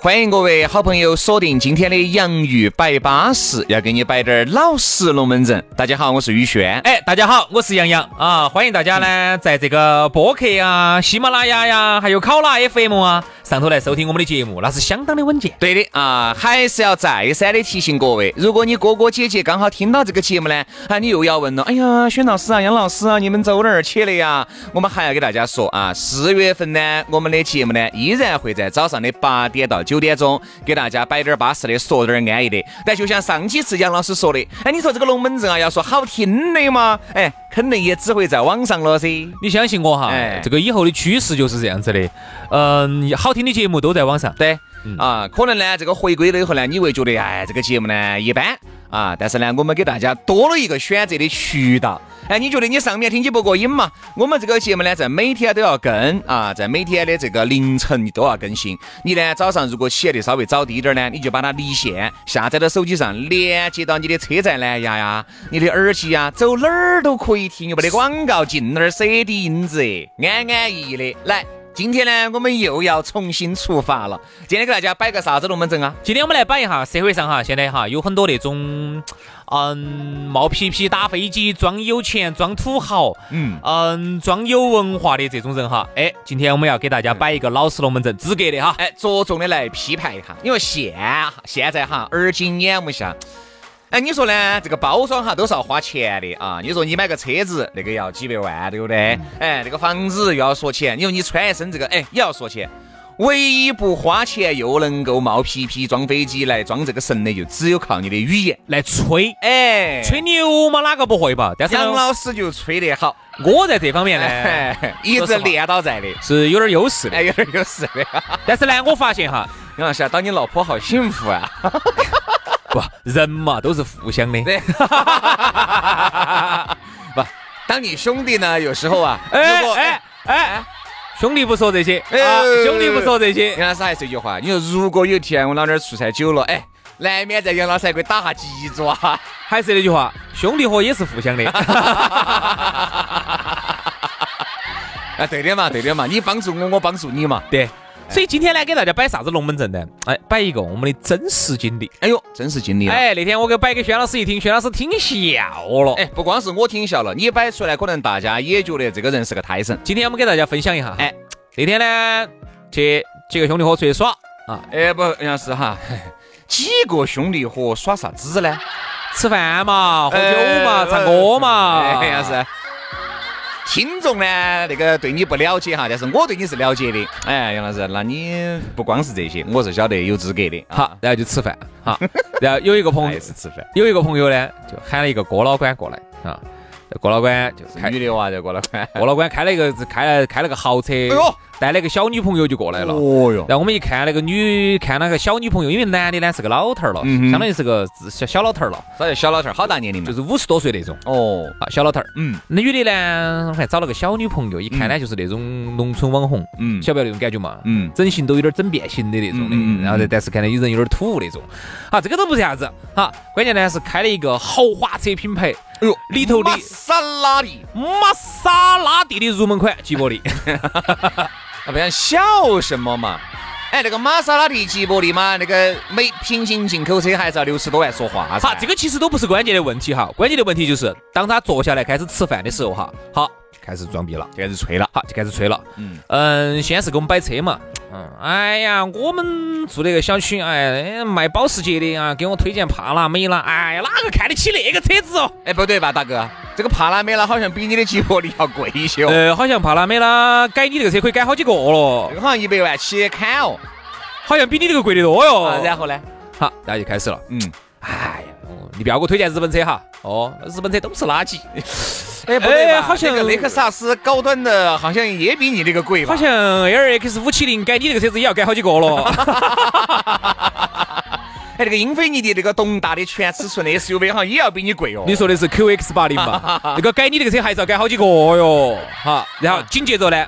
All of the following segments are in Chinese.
欢迎各位好朋友锁定今天的洋芋摆巴士，要给你摆点老实龙门阵。大家好，我是宇轩。哎，大家好，我是杨洋啊！欢迎大家呢，在这个播客呀、喜马拉雅呀，还有考拉 FM 啊上头来收听我们的节目，那是相当的稳健。对的啊，还是要再三的提醒各位，如果你哥哥姐姐刚好听到这个节目呢，啊，你又要问了，哎呀，轩老师啊，杨老师啊，你们走哪儿去了呀？我们还要给大家说啊，四月份呢，我们的节目呢，依然会在早上的八点到九点钟给大家摆点儿巴适的，说点儿安逸的。但就像上几次杨老师说的，哎，你说这个龙门阵啊，要说好听的嘛，哎，肯定也只会在网上了噻。你相信我哈，哎这个以后的趋势就是这样子的。嗯，好听的节目都在网上。对，啊，可能呢，这个回归了以后呢，你会觉得，哎，这个节目呢一般啊，但是呢，我们给大家多了一个选择的渠道。哎，你觉得你上面听起不过瘾嘛？我们这个节目呢，在每天都要更啊，在每天的这个凌晨你都要更新。你呢，早上如果起来的稍微早滴点儿呢，你就把它离线下载到手机上，连接到你的车载蓝牙呀、你的耳机呀，走哪儿都可以听，又没得广告，进那儿 CD 音质，安安逸逸的来。今天呢，我们又要重新出发了。今天给大家摆个啥子龙门阵啊？今天我们来摆一下社会上哈，现在哈有很多那种，嗯，冒皮皮打飞机、装有钱、装土豪，嗯嗯，装有文化的这种人哈。哎，今天我们要给大家摆一个老实龙门阵资格的哈。哎，着重的来批判一下，因为现现在哈，耳今眼目下。哎，你说呢？这个包装哈都是要花钱的啊！你说你买个车子，那个要几百万，对不对？哎，这个房子又要说钱，你说你穿一身这个，哎，也要说钱。唯一不花钱又能够冒皮皮装飞机来装这个神的，就只有靠你的语言。来吹，哎，吹牛嘛，哪个不会吧？但是杨老师就吹得好，我在这方面呢 哎，一直练到在的，是有点优势的。哎，有点优势的。但是呢，我发现哈，杨老师啊，当你老婆好幸福啊！不，人嘛都是互相的。对，不，当你兄弟呢，有时候啊，哎如果哎哎，兄弟不说这些哎啊，兄弟不说这些。杨老师还是一句话，你说如果有一天我老儿出差久了，哎，难免在杨老师还给我打下脊柱啊。还是那句话，兄弟伙也是互相的。啊，对的嘛，对的嘛，你帮助我，我帮助你嘛。对，所以今天呢，给大家摆啥子龙门阵呢？哎，摆一个我们的真实经历。哎呦，真实经历了。哎，那天我给摆给轩老师一听，轩老师听笑了。哎，不光是我听笑了，你摆出来，可能大家也觉得这个人是个胎神。今天我们给大家分享一下。哎哎，那天呢，去几个兄弟伙出去耍啊，哎，不，杨老师哈，几个兄弟伙耍啥子呢？吃饭嘛，喝酒嘛，哎唱歌嘛。哎，杨老师。听众呢，那个对你不了解哈，但是我对你是了解的。哎，杨老师，那你不光是这些，我是晓得有资格的。啊好，然后就吃饭。好，然后有一个朋友还是吃饭。有一个朋友呢，就喊了一个郭老倌过来啊。郭老倌就是开女的哇，叫郭老倌。郭老倌开了一个开了开了个豪车，哎呦带了个小女朋友就过来了。哦哟，然后我们一看那个女，看那个小女朋友，因为男的呢是个老头儿了，相当于是个小小老头儿了，啥叫小老头儿？好大年龄嘛？就是五十多岁那种。哦，啊，小老头儿。嗯。那女的呢，还找了个小女朋友，一看呢就是那种农村网红，嗯。晓不晓得那种感觉嘛？嗯。整形都有点整变形的那种。的，嗯然后呢，但是看到有人有点土那种。好，这个都不是啥子，好，关键呢是开了一个豪华车品牌，哎呦，里头的玛莎拉蒂，玛莎拉蒂的入门款吉博力，啊，不要笑什么嘛？哎，那个玛莎拉蒂、吉博利嘛，那个美平行进口车还是要六十多万说话噻。好，这个其实都不是关键的问题哈，关键的问题就是当他坐下来开始吃饭的时候哈，好，开始装逼了。就开始吹了。好，就开始吹了。嗯嗯先是给我们摆车嘛。嗯，哎呀，我们住那个小区，哎，卖保时捷的啊，给我推荐帕拉梅拉。哎呀，哪个看得起那个车子哦？哎，不对吧，大哥？这个帕拉梅拉好像比你的吉博力要贵一些哦，呃，好像帕拉梅拉改你这个车可以改好几个了这，个好像一百万起砍哦。好像比你这个贵得多哟。啊，然后呢？好，然后就开始了。嗯，你不要给我推荐日本车哈。哦，日本车都是垃圾。哎，不对吧？好像那个雷克萨斯高端的，好像也比你这个贵吧？好像 L X 五七零改你这个车子也要改好几个了。哎，那个英菲尼迪那个东大的全尺寸的 SUV 好像也要比你贵哦。你说的是 Q X 八零吧？那个改你这个车还是要改好几个哟。好，然后紧接着呢，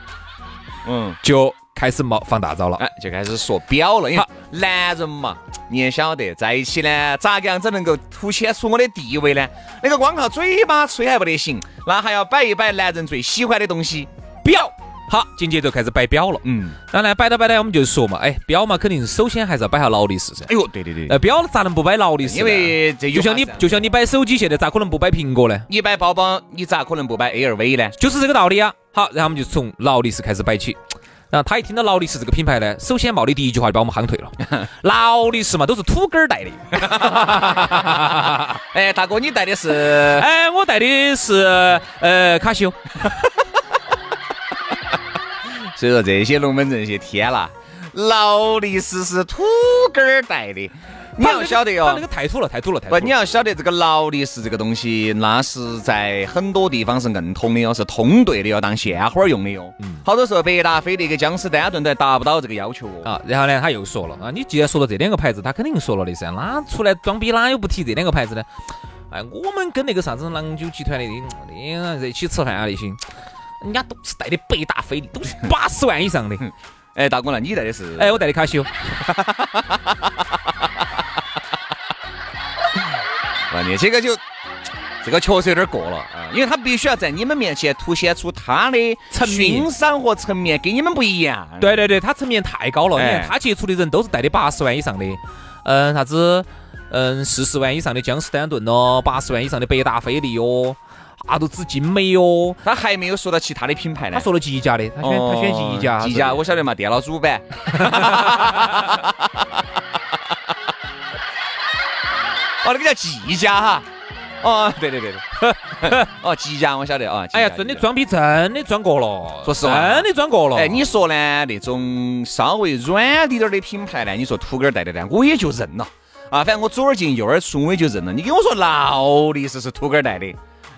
嗯，就开始冒放大招了，哎，就开始说表了。因为男人嘛，你也晓得，在一起呢，咋个样子能够凸显出我的地位呢？那个光靠嘴巴吹还不得行，那还要摆一摆男人最喜欢的东西——表。好，紧接着开始摆表了。嗯，当然摆到摆到，我们就说嘛，哎，表嘛，肯定首先还是要摆下劳力士噻。哎呦，对对对，呃，表咋能不摆劳力士？因为这就像你就像你摆手机，现在咋可能不摆苹果呢？你摆包包，你咋可能不摆 LV 呢？就是这个道理啊。好，然后我们就从劳力士开始摆起。然后他一听到劳力士这个品牌呢，首先冒的第一句话就把我们夯退了。劳力士嘛，都是土根儿带的。哎，大哥，你带的是？哎，我带的是呃卡西欧。所以说这些龙门阵些天啦，劳力士是土根儿带的，你要晓得哦。那个太土了，太土了，太土。不，你要晓得这个劳力士这个东西，那是在很多地方是硬通的哦，是通兑的，要当鲜花用的哟。嗯。好多时候，百达翡丽跟江诗丹顿都达不到这个要求哦。啊，然后呢，他又说了啊，你既然说了这两个牌子，他肯定说了的噻，哪出来装逼哪有不提这两个牌子呢？哎，我们跟那个啥子郎酒集团的，的在一起吃饭啊那些。人家都是带的百达翡丽，都是八十万以上的。哎，大哥，那你带的是？哎，我带的卡西欧。这个就，这个确实有点过了啊，因为他必须要在你们面前凸显出他的欣赏和层面跟你们不一样。对对对，他层面太高了。你看他接触的人都是带的八十万以上的，嗯，啥子，嗯，四十万以上的江诗丹顿咯，八十万以上的百达翡丽哦。啊，都指精美哟，他还没有说到其他的品牌呢。他说了吉家的，他选他选吉家，吉家我晓得嘛，电脑主板。哦，那个叫季家哈。哦，对对对对。哦，吉家我晓得啊。哎呀，真的装逼，真的装过了。说实话，真的装过了。哎，你说呢？那种稍微软滴点的品牌呢？你说土根带的呢？我也就认了。啊，反正我左耳进右耳出，我也就认了。你跟我说劳力士是土根带的。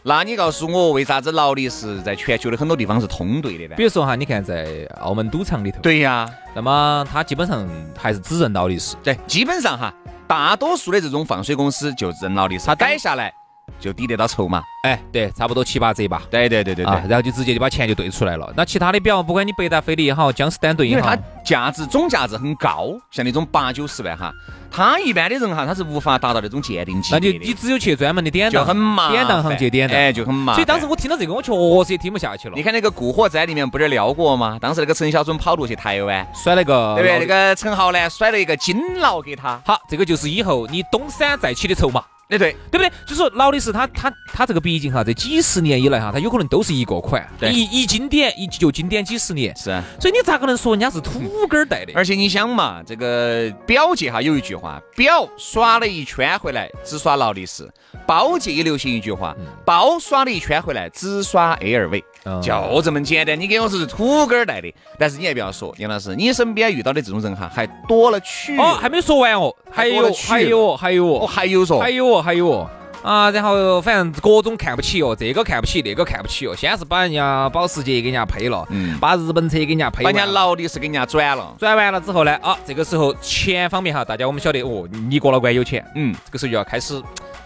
那你告诉我，为啥子劳力士在全球的很多地方是通兑的呢？比如说哈，你看在澳门赌场里头，对呀，那么它基本上还是只认劳力士。对，基本上哈，大多数的这种放水公司就认劳力士，它改下来。就抵得到筹码？哎，对，差不多七八折吧。对对对对对，然后就直接就把钱就兑出来了。那其他的表，不管你百达翡丽也好，江诗丹顿也好，因为它价值总价值很高，像那种八九十万哈，他一般的人哈，他是无法达到那种鉴定级别那就你只有去专门的典当，就很麻典当行去典当，哎，就很麻所以当时我听到这个，我确实也听不下去了。你看那个《古惑仔》里面不是聊过吗？当时那个陈小春跑路去台湾，甩了个，对不对？那个陈浩呢，甩了一个金劳给他。好，这个就是以后你东山再起的筹码。哎对，对不对？就说劳力士，它它它这个毕竟哈，这几十年以来哈，它有可能都是一个款，一一经典一就经典几十年。是啊，所以你咋个能说人家是土根儿带的？而且你想嘛，这个表界哈有一句话，表耍了一圈回来只耍劳力士；包界也流行一句话，包耍了一圈回来只耍 LV。就这么简单，你给我是土根儿带的，但是你还不要说，杨老师，你身边遇到的这种人哈，还多了去。哦，还没说完哦，还有还有还有哦，还有说，还有哦，还有哦，啊，然后反正各种看不起哦，这个看不起，那个看不起哦，先是把人家保时捷给人家赔了，嗯，把日本车给人家赔，把人家劳力士给人家转了，转完了之后呢，啊，这个时候钱方面哈，大家我们晓得哦，你郭老倌有钱，嗯，这个时候就要开始。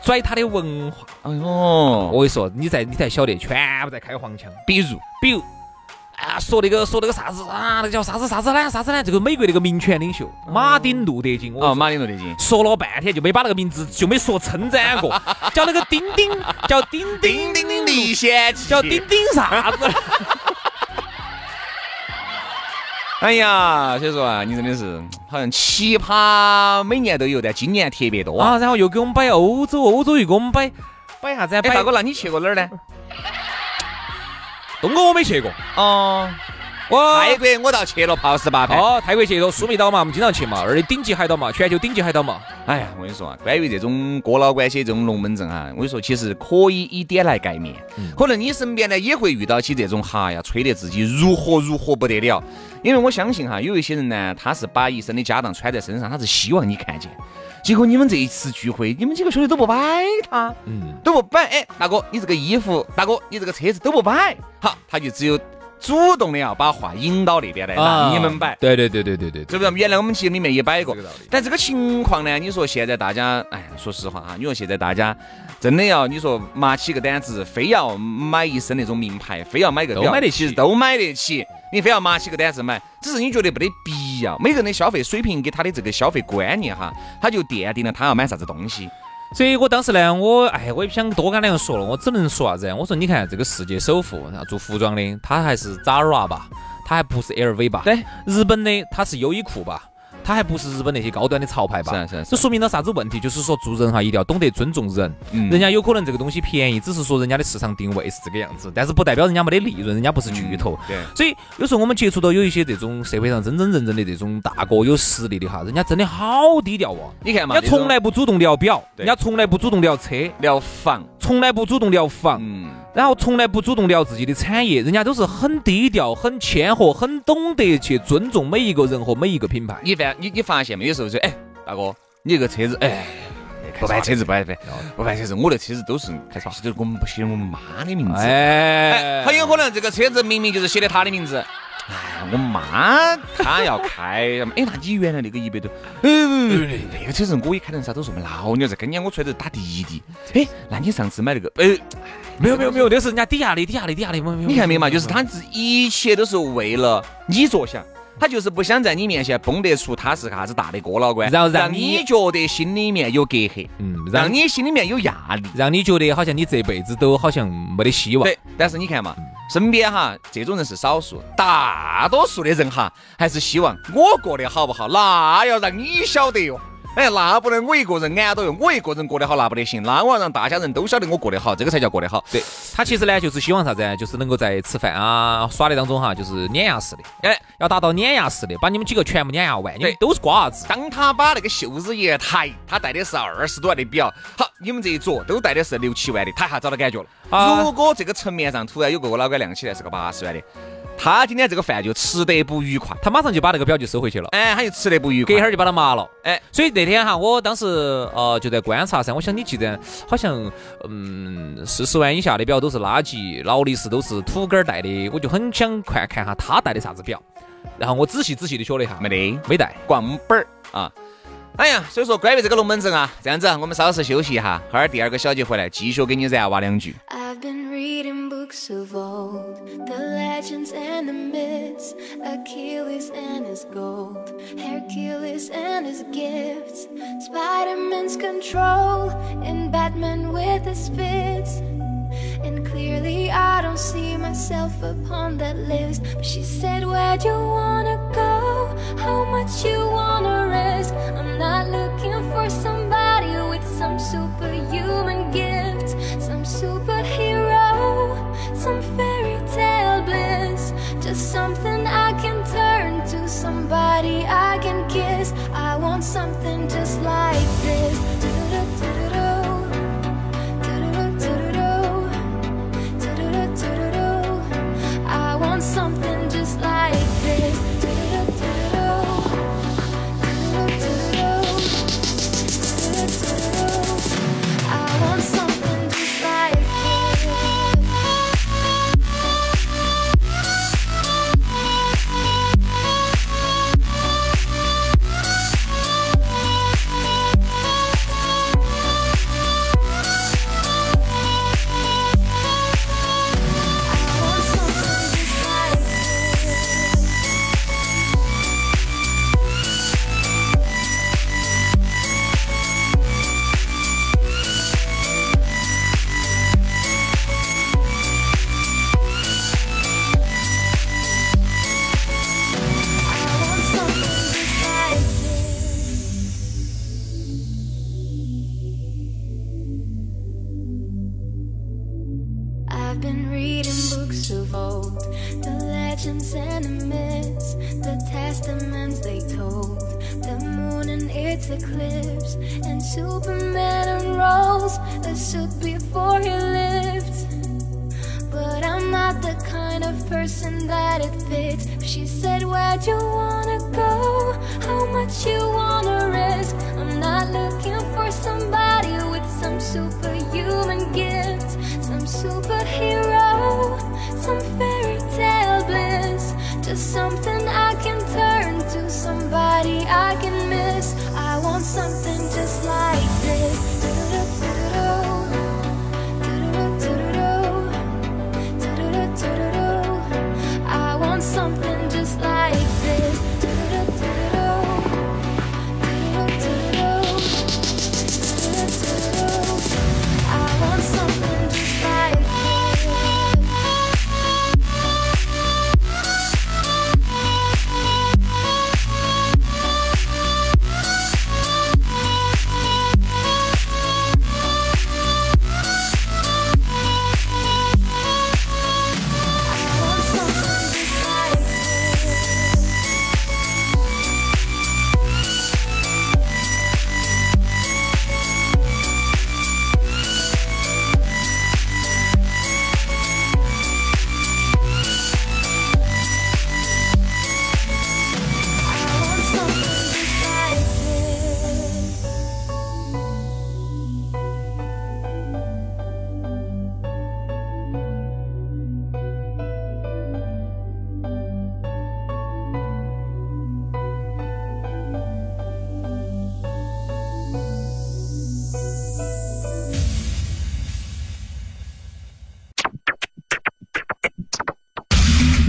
拽他的文化，哎呦，我跟你说，你在你才晓得，全部在开黄腔。比如，比如，啊，说那个说那个啥子啊，那个叫啥子啥子呢？啥子呢？这个美国那个民权领袖马丁路德金。哦，马丁路德金。说了半天就没把那个名字就没说称赞过，叫那个丁丁，叫丁丁丁丁历险记，叫丁丁啥子？哎呀，所以说啊，你真的是 好像奇葩，每年都有，但今年特别多啊。然后又给我们摆欧洲，欧洲又给我们摆摆啥子？摆，大哥，那你去过哪儿呢？东哥我没去过哦。我泰国我倒去了，泡十八盘。哦，泰国去了，苏梅岛嘛，我们经常去嘛，而且顶级海岛嘛，全球顶级海岛嘛。哎呀，我跟你说啊，关于这种哥老关系这种龙门阵啊，我跟你说，其实可以以点来盖面。可能你身边呢也会遇到起这种哈呀，吹得自己如何如何不得了。因为我相信哈，有一些人呢，他是把一身的家当穿在身上，他是希望你看见。结果你们这一次聚会，你们几个兄弟都不摆他，嗯，都不摆。哎，大哥，你这个衣服，大哥，你这个车子都不摆，好，他就只有。主动的要把话引到那边来，让你们摆。对对对对对对，是不是？原来我们节目里面也摆过，但这个情况呢？你说现在大家，哎，说实话啊，你说现在大家真的要，你说麻起个胆子，非要买一身那种名牌，非要买个都买得起，都买得起。你非要麻起个胆子买，只是你觉得没得必要。每个人的消费水平跟他的这个消费观念哈，他就奠定了他要买啥子东西。所以我当时呢，我哎，我也不想多跟两个说了，我只能说啥子？我说你看这个世界首富，做服装的，他还是 Zara 吧，他还不是 LV 吧？对，日本的他是优衣库吧？他还不是日本那些高端的潮牌吧？是是，这说明了啥子问题？就是说做人哈，一定要懂得尊重人。嗯。人家有可能这个东西便宜，只是说人家的市场定位是这个样子，但是不代表人家没得利润，人家不是巨头。对。所以有时候我们接触到有一些这种社会上真真正正的这种大哥有实力的哈，人家真的好低调哦。你看嘛，人家从来不主动聊表，人家从来不主动聊车、聊房，从来不主动聊房。嗯。然后从来不主动聊自己的产业，人家都是很低调、很谦和、很懂得去尊重每一个人和每一个品牌。你发你你发现没有？时候说，哎，大哥，你这个车子，哎，不办车子，不办不办，不办车子，我的车子都是开啥？都是我们不写我们妈的名字。哎，很有可能这个车子明明就是写的他的名字。哎，我妈她要开，哎，那你原来那个一百多，嗯，那个车子我也开成啥？都是我们老娘在跟前我出来都打滴滴。哎，那你上次买那个，哎，没有没有没有，那是人家抵押的抵押的抵押的，你看没有嘛？就是他是一切都是为了你着想。他就是不想在你面前崩得出他是啥子大的哥老倌，然后让你觉得心里面有隔阂，嗯，让你心里面有压力，让你觉得好像你这辈子都好像没得希望。对，但是你看嘛，身边哈这种人是少数，大多数的人哈还是希望我过得好不好，那要让你晓得哟。哎，那不能我一个人安到哟，我一个人过得好那不得行，那我要让大家人都晓得我过得好，这个才叫过得好。对他其实呢，就是希望啥子？就是能够在吃饭啊、耍的当中哈，就是碾压式的，哎，要达到碾压式的，把你们几个全部碾压完。对，都是瓜娃子。当他把那个袖子一抬，他戴的是二十多万的表，好，你们这一桌都戴的是六七万的，他一下找到感觉了。如果这个层面上突然有个老倌亮起来是个八十万的。他今天这个饭就吃得不愉快，他马上就把那个表就收回去了。哎，他就吃得不愉快，隔一会儿就把他麻了。哎，所以那天哈，我当时呃就在观察噻。我想你既然好像嗯四十万以下的表都是垃圾，劳力士都是土根儿戴的，我就很想看看哈他戴的啥子表。然后我仔细仔细的学了一下，没得，没戴，光本儿啊。I've been reading books of old, the legends and the myths, Achilles and his gold, Hercules and his gifts, Spiderman's control, and Batman with his fists. And clearly I don't see myself upon that list, she said, where'd you wanna go? How much you wanna risk? I'm not looking for somebody with some superhuman gift, some superhero some fairy tale bliss Just something I can turn to Somebody I can kiss I want something just like superhuman gift, some superhero, some fairy tale bliss. Just something I can turn to, somebody I can miss. I want something.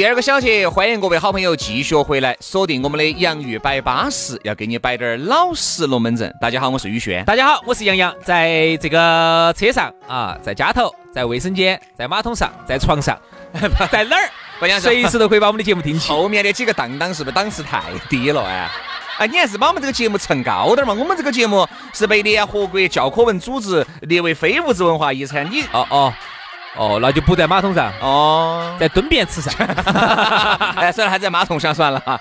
第二个小节，欢迎各位好朋友继续回来锁定我们的洋芋摆巴士，要给你摆点儿老实龙门阵。大家好，我是宇轩。大家好，我是杨洋，在这个车上啊，在家头，在卫生间，在马桶上，在床上，在哪儿？关键随时都可以把我们的节目听起。后面的几个档档是不是档次太低了哎？哎，你还是把我们这个节目蹭高点嘛。我们这个节目是被联合国教科文组织列为非物质文化遗产。你哦哦。哦，那就不在马桶上哦，在蹲便池上。哎，算了，还在马桶上算了，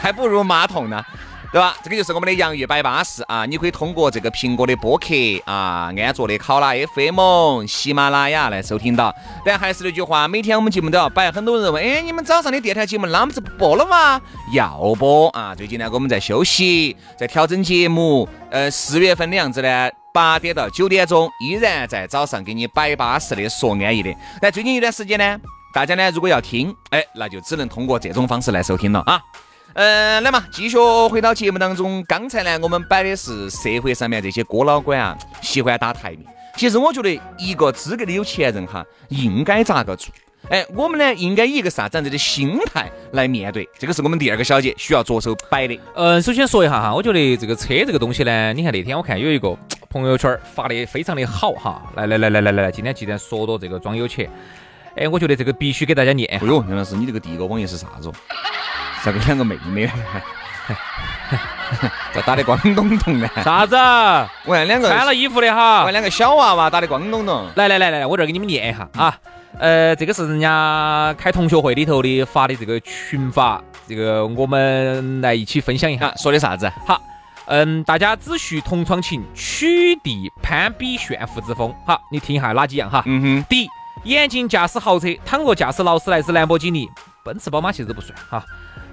还不如马桶呢，对吧？这个就是我们的洋芋摆巴士啊！你可以通过这个苹果的播客啊，安卓的考拉 FM、喜马拉雅来收听到。但还是那句话，每天我们节目都要摆。很多人问，哎，你们早上的电台节目那么子不播了吗？要播啊！最近呢，我们在休息，在调整节目。呃，四月份的样子呢？八点到九点钟，依然在早上给你摆巴适的说安逸的。但最近一段时间呢，大家呢如果要听，哎，那就只能通过这种方式来收听了啊。嗯，来嘛，继续回到节目当中。刚才呢，我们摆的是社会上面这些哥老倌啊，喜欢打台面。其实我觉得，一个资格的有钱人哈，应该咋个做？哎，我们呢应该以一个啥子样子的心态来面对？这个是我们第二个小节需要着手摆的。嗯，首先说一下哈，我觉得这个车这个东西呢，你看那天我看有一个朋友圈发的非常的好哈。来来来来来来，今天既然说到这个装有钱，哎，我觉得这个必须给大家念。哎呦，杨老师，你这个第一个网页是啥子？啥个两个妹妹？这 打的光咚咚的。啥子？我看两个穿了衣服的哈。我看两个小娃娃打的光咚咚。来来来来，我这儿给你们念一下啊。呃，这个是人家开同学会里头的发的这个群发，这个我们来一起分享一下，说的啥子？好，嗯，大家只需同窗情，取缔攀比炫富之风。好，你听一下哪几样哈？嗯哼。第一，严禁驾驶豪车，倘若驾驶劳斯莱斯、兰博基尼、奔驰、宝马，其实都不算哈。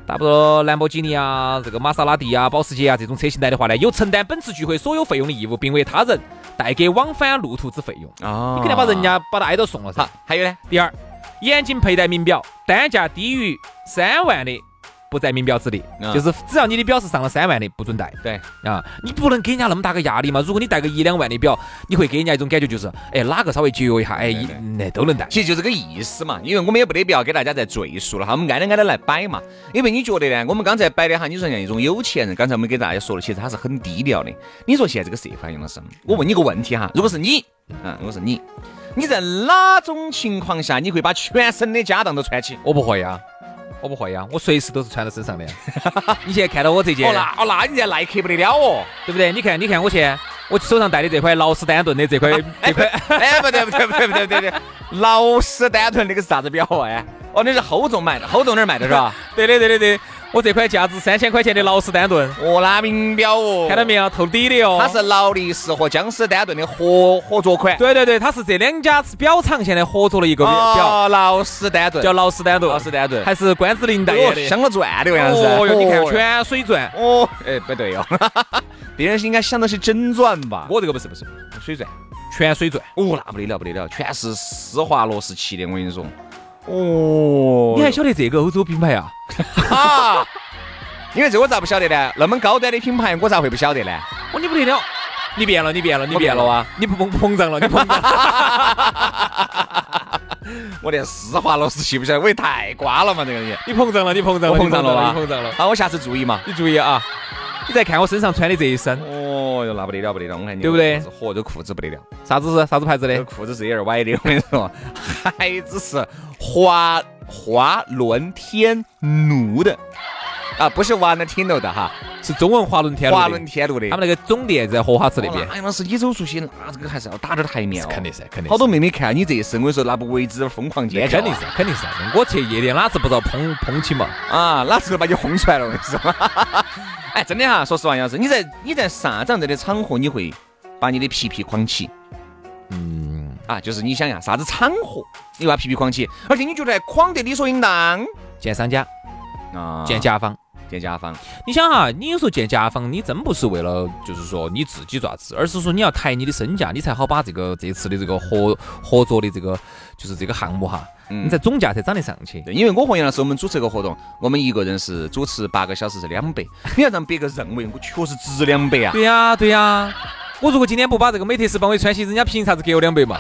差不多兰博基尼啊，这个玛莎拉蒂啊、保时捷啊这种车型来的话呢，有承担本次聚会所有费用的义务，并为他人带给往返路途之费用。啊，你肯定把人家把他挨到送了噻。还有呢，第二，严禁佩戴名表，单价低于三万的。不在名表之内，就是只要你的表是上了三万的，不准戴。对啊，你不能给人家那么大个压力嘛。如果你戴个一两万的表，你会给人家一种感觉，就是哎，哪个稍微节约一下，哎，那都能戴。其实就这个意思嘛。因为我们也不得必要给大家再赘述了哈，我们挨着挨着来摆嘛。因为你觉得呢？我们刚才摆的哈，你说像一种有钱人，刚才我们给大家说了，其实他是很低调的。你说现在这个社会用的是？我问你个问题哈，如果是你，嗯，如果是你，你在哪种情况下你会把全身的家当都穿起？我不会呀。我不会呀，我随时都是穿在身上的。你现在看到我这件，哦那哦那你这耐克不得了哦，对不对？你看你看我现在我手上戴的这块劳斯丹顿的这块这块，哎不对不对不对不对不对，劳斯丹顿那个是啥子表哎？哦那是厚重买的，厚重那儿买的是吧？对的对的对。我这块价值三千块钱的劳斯丹顿，哦，那名表哦，看到没有，透底的哦。它是劳力士和江诗丹顿的合合作款。对对对，它是这两家表厂现在合作了一个表，劳斯丹顿，叫劳斯丹顿，劳斯丹顿，还是关之琳代言的，镶了钻的样子。哦哟，你看全水钻。哦，哎，不对哟，别人是应该镶的是真钻吧？我这个不是不是水钻，全水钻。哦，那不得了不得了，全是施华洛世奇的，我跟你说。哦，你还晓得这个欧洲品牌啊？啊！因为这我咋不晓得呢？那么高端的品牌，我咋会不晓得呢？哦，你不得了，你变了，你变了，你变了啊！你不膨膨胀了，你膨胀。我连施华洛世奇不晓得，我也太瓜了嘛！这个人，你膨胀了，你膨胀了，膨胀了你膨胀了。好，我下次注意嘛，你注意啊！你再看我身上穿的这一身，哦哟，那不得了，不得了！我看你对不对？嚯，这裤子不得了，啥子是啥子牌子的？裤子是有点歪的，我跟你说，鞋子是华华伦天奴的。啊，不是 Valentino 的哈，是中文华伦天路的，华伦天路的他。们那个总店在荷花池那边哦。那杨老师，你走出去，那这个还是要打点台面哦。肯定是，肯定好多妹妹看你这一身，我跟你说，那不为之疯狂尖叫啊。肯定是，肯定是。我去夜店哪次不遭碰碰起嘛？啊，哪次把你轰出来了？我跟你说。哎，真的哈，说实话，杨老师，你在你在啥子样子的场合，你会把你的皮皮框起？嗯，啊，就是你想呀，啥子场合你把皮皮框起，而且你觉得框得理所应当见商家，啊，见甲方。见甲方，你想哈，你有时候见甲方，你真不是为了就是说你自己爪子，而是说你要抬你的身价，你才好把这个这次的这个合合作的这个就是这个项目哈，嗯你在总价才涨得上去。对，因为我和杨老师我们主持一个活动，我们一个人是主持八个小时是两百，你要让别个认为我确实值两百啊。对呀、对呀、我如果今天不把这个美特斯邦威穿起，人家凭啥子给我两百嘛？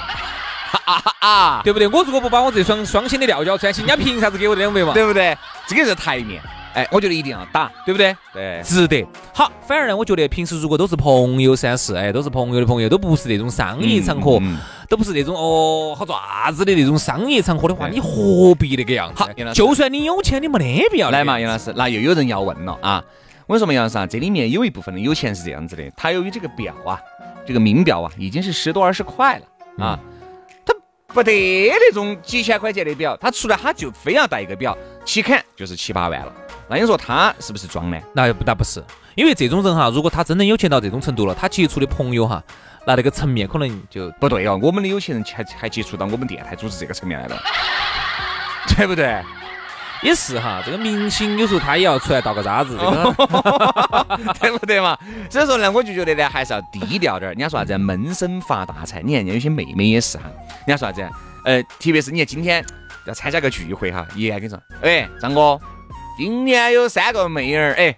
啊，对不对？我如果不把我这双双星的料胶穿起，人家凭啥子给我两百嘛？对不对？这个是台面，哎，我觉得一定要打，对不对？对，值得。好，反而呢，我觉得平时如果都是朋友三四，哎，都是朋友的朋友，都不是那种商业场合，嗯嗯都不是那种哦好爪子的那种商业场合的话，你何必那个样子好就算你有钱，你没得必要来嘛，杨老师，那又有人要问了啊！我跟你说嘛，杨老师啊，这里面有一部分的有钱是这样子的，他由于这个表啊，这个名表啊，已经是十多二十块了啊，他不得那种几千块钱的表，他出来他就非要带一个表，起砍就是七八万了。那你说他是不是装呢？那不那不是，因为这种人哈，如果他真的有钱到这种程度了，他接触的朋友哈，那那个层面可能就不对哦，我们的有钱人还还接触到我们电台组织这个层面来了，对不对？也是哈。这个明星有时候他也要出来倒个渣子，这个 对不对嘛？所以说呢，我就觉得呢，还是要低调点儿。人家说啥子，闷声发大财。你看，人家有些妹妹也是哈，人家说啥子，呃，特别是你看今天要参加个聚会哈，爷还跟你说，哎，张哥，今年有三个妹儿，哎，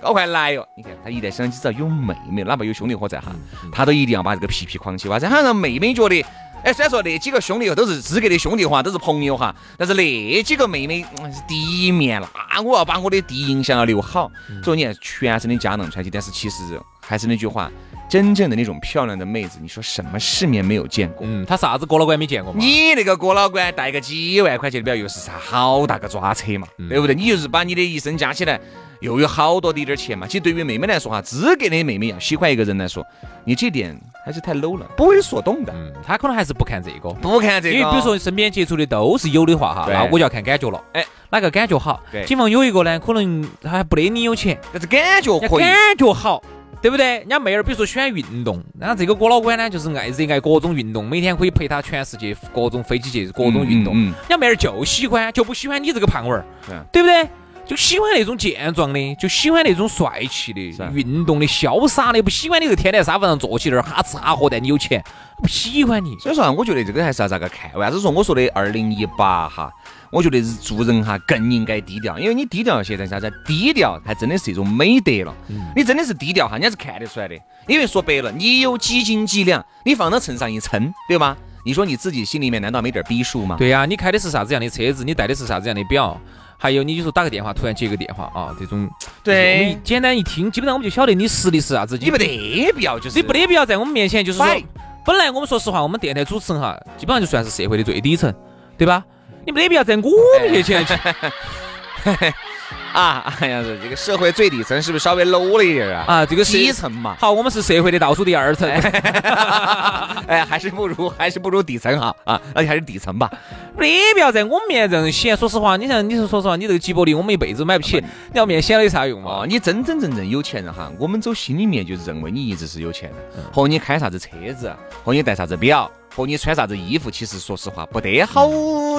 搞快来哟！你看他一旦想起只要有妹妹，哪怕有兄弟伙在哈，他都一定要把这个皮皮框起，为啥子？他让妹妹觉得。哎，虽然说那几个兄弟都是资格的兄弟伙，都是朋友哈，但是那几个妹妹嗯是第一面了，那我要把我的第一印象要留好。所以你看，全身的佳能穿起，但是其实还是那句话，真正的那种漂亮的妹子，你说什么世面没有见过？嗯，他啥子郭老倌没见过嘛？你那个郭老倌带个几万块钱的表，又是啥好大个抓车嘛，对不对？你就是把你的一生加起来，又有好多的一点钱嘛。其实对于妹妹来说哈，资格的妹妹要喜欢一个人来说，你这点还是太 low 了，不为所动的，嗯，他可能还是不看这个。不看这个。因为比如说身边接触的都是有的话哈，那我就要看感觉了。哎，哪个感觉好？对警方有一个呢，可能他还不得你有钱，但是感觉可以，感觉好，对不对？人家妹儿比如说喜欢运动，那这个哥老倌呢，就是爱热爱各种运动，每天可以陪他全世界各种飞机去各种运动。人家妹儿就喜欢，就不喜欢你这个胖娃儿是，对不对？就喜欢那种健壮的，就喜欢那种帅气的、啊运动的、潇洒的，不喜欢你这天天在沙发上坐起那儿哈吃哈喝，但你有钱，不喜欢你。所以说啊，我觉得这个还是要咋个看？为啥子说我说的二零一八哈？我觉得是做人哈更应该低调，因为你低调现在啥子？低调还真的是一种美德了。你真的是低调哈，人家是看得出来的。因为说白了，你有几斤几两，你放到秤上一称，对吗？你说你自己心里面难道没点逼数吗？对呀、你开的是啥子样的车子？你戴的是啥子样的表？还有你就说打个电话，突然接个电话啊，这种我们简单一听，基本上我们就晓得你实力是啥子。你没得必要就是你没得必要在我们面前就是说，本来我们说实话，我们电台主持人哈，基本上就算是社会的最底层，对吧？你没得必要在我们面前去。啊，哎呀，这个社会最底层是不是稍微 low 了一点啊？啊，这个是基层嘛，好，我们是社会的倒数第二层。哎，还是不如还是不如底层哈啊，那就还是底层吧。没得必要在我们面前这样显。说实话，你像你说说实话，你这个吉伯利我们一辈子买不起，你要面显了有啥用嘛哦，？你真真正正有钱人哈，我们走心里面就是认为你一直是有钱人，和你开啥子车子，和你戴啥子表，和你穿啥子衣服，其实说实话不得好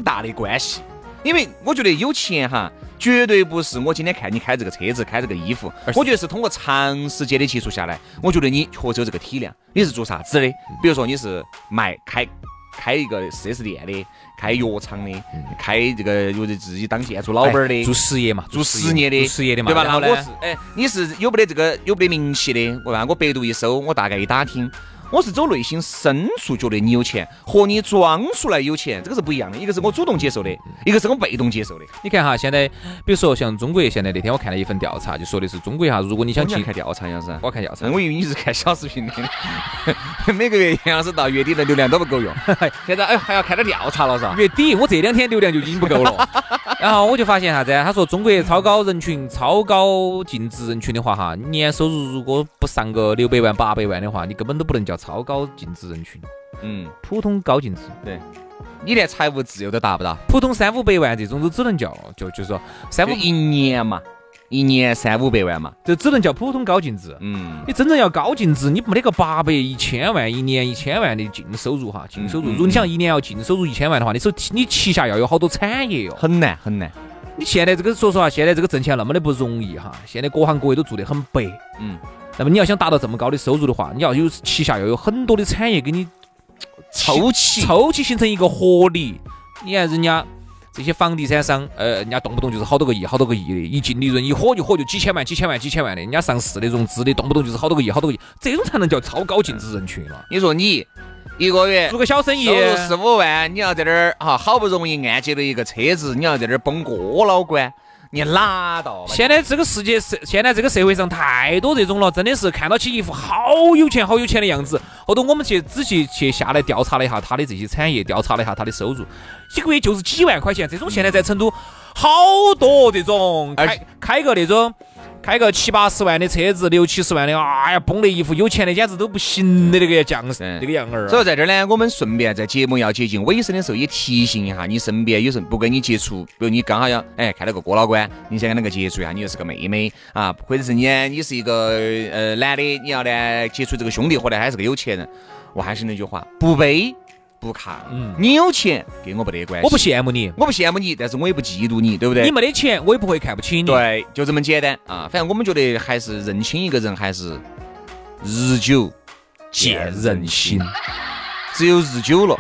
大的关系。因为我觉得有钱哈，绝对不是我今天看你开这个车子、开这个衣服，我觉得是通过长时间的接触下来，我觉得你确实有这个体量。你是做啥子的？比如说你是卖开开一个四 S 店的，开药厂的，开这个有的自己当建筑老板儿的，哎做实业嘛，做实业的，做实业的嘛，对吧？然后呢那我是，哎，你是有没得这个有没得名气的？我吧，我百度一搜，我大概一打听，我是走内心深处觉得你有钱，和你装出来有钱，这个是不一样的。一个是我主动接受的，一个是我被动接受的。你看哈，现在比如说像中国现在那天我看了一份调查，就说的是中国哈，如果你想去看调查，杨老师？我看调查我以为你是看小视频的，每个月杨老师到月底的流量都不够用，现在哎还要开点调查了是吧？月底我这两天流量就已经不够了。然后我就发现啥子？他说中国超高人群、超高净值人群的话，哈，年收入如果不上个六百万、八百万的话，你根本都不能叫超高净值人群。嗯，普通高净值，对，你连财务自由都达不到，普通三五百万这种都只能叫就就是说三五一年嘛，一年三五百万嘛。这只能叫普通高净值。嗯，你真正要高净值，你没得个八百、一千万，一年一千万的净收入哈，净收入。嗯如果你想一年要净收入一千万的话，你手你旗下要有好多产业哟。很难很难。你现在这个说实话，现在这个挣钱那么的不容易哈，现在各行各业都做得很白。嗯，那么你要想达到这么高的收入的话，你要有旗下要有很多的产业给你凑齐凑齐形成一个合力。你看人家这些房地产商，呃，人家动不动就是好多个亿、好多个亿的，一净利润一火就火就几千万、几千万、几千万的，人家上市的融资的，动不动就是好多个亿、好多个亿，这种才能叫超高净值人群了。你说你一个月做个小生意收，入四五万，你要在这儿哈，好不容易按揭了一个车子，你要在这儿崩过老关，你拉倒吧。现在这个世界社，现在这个社会上太多这种了，真的是看到起一副好有钱、好有钱的样子。后头我们去仔细去下来调查了一下他的这些产业，调查了一下他的收入，一个月就是几万块钱。这种现在在成都好多这种而开开个那种。开个七八十万的车子，六七十万的，哎呀，崩得一副有钱的简直都不行的那个样对那个样儿。所以在这儿呢，我们顺便在节目要接近尾声的时候，也提醒一下你身边有时候不跟你接触，比如你刚好要哎看到个哥老倌，你想跟那个接触一下，你又是个妹妹啊，或者是你你是一个呃男的，你要呢接触这个兄弟伙呢，还是个有钱人，我还是那句话，不卑不看，嗯你有钱跟我没得关系，我不羡慕你，我不羡慕你，但是我也不嫉妒你，对不对？你没得钱，我也不会看不起你。，对，就这么简单啊！反正我们觉得还是认清一个人，还是日久见人心，只有日久了，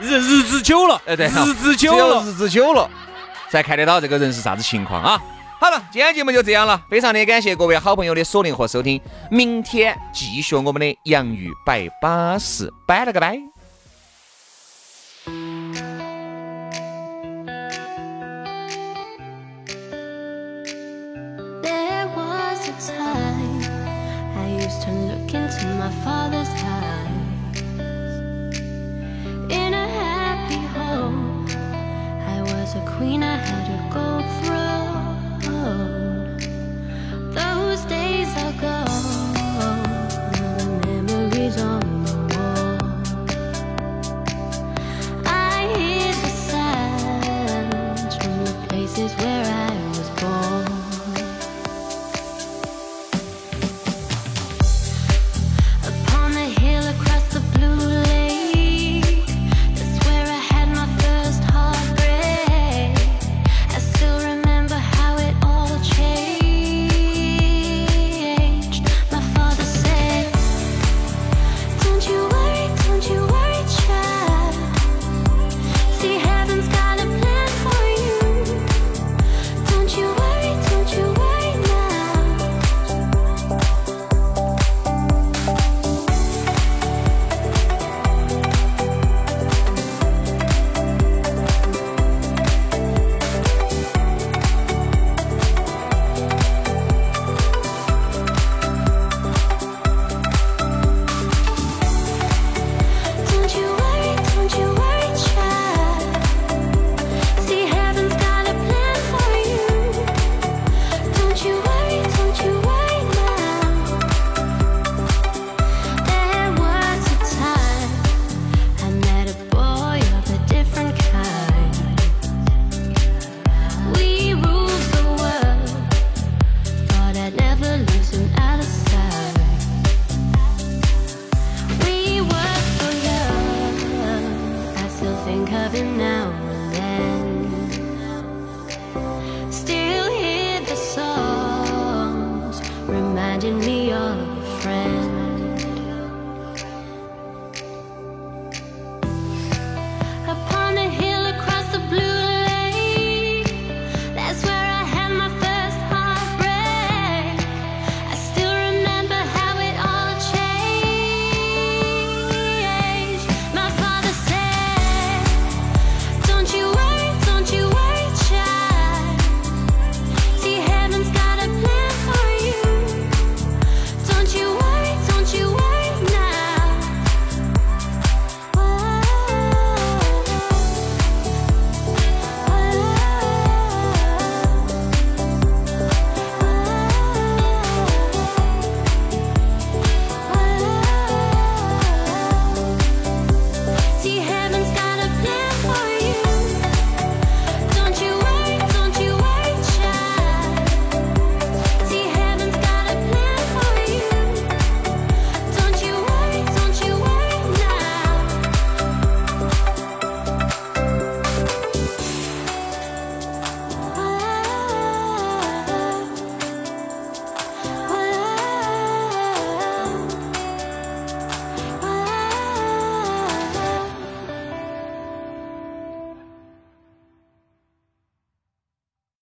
日日子久了，哎对日子久了，日子久了，才看得到这个人是啥子情况啊！好了，今天节目就这样了，非常的感谢各位好朋友的锁定和收听，明天继续我们的洋芋摆巴士，拜了个拜。my father's house in a happy home. I was a queen, I had a gold throne. Those days are gone, now the memories on the wall. I hear the sounds from the places where I.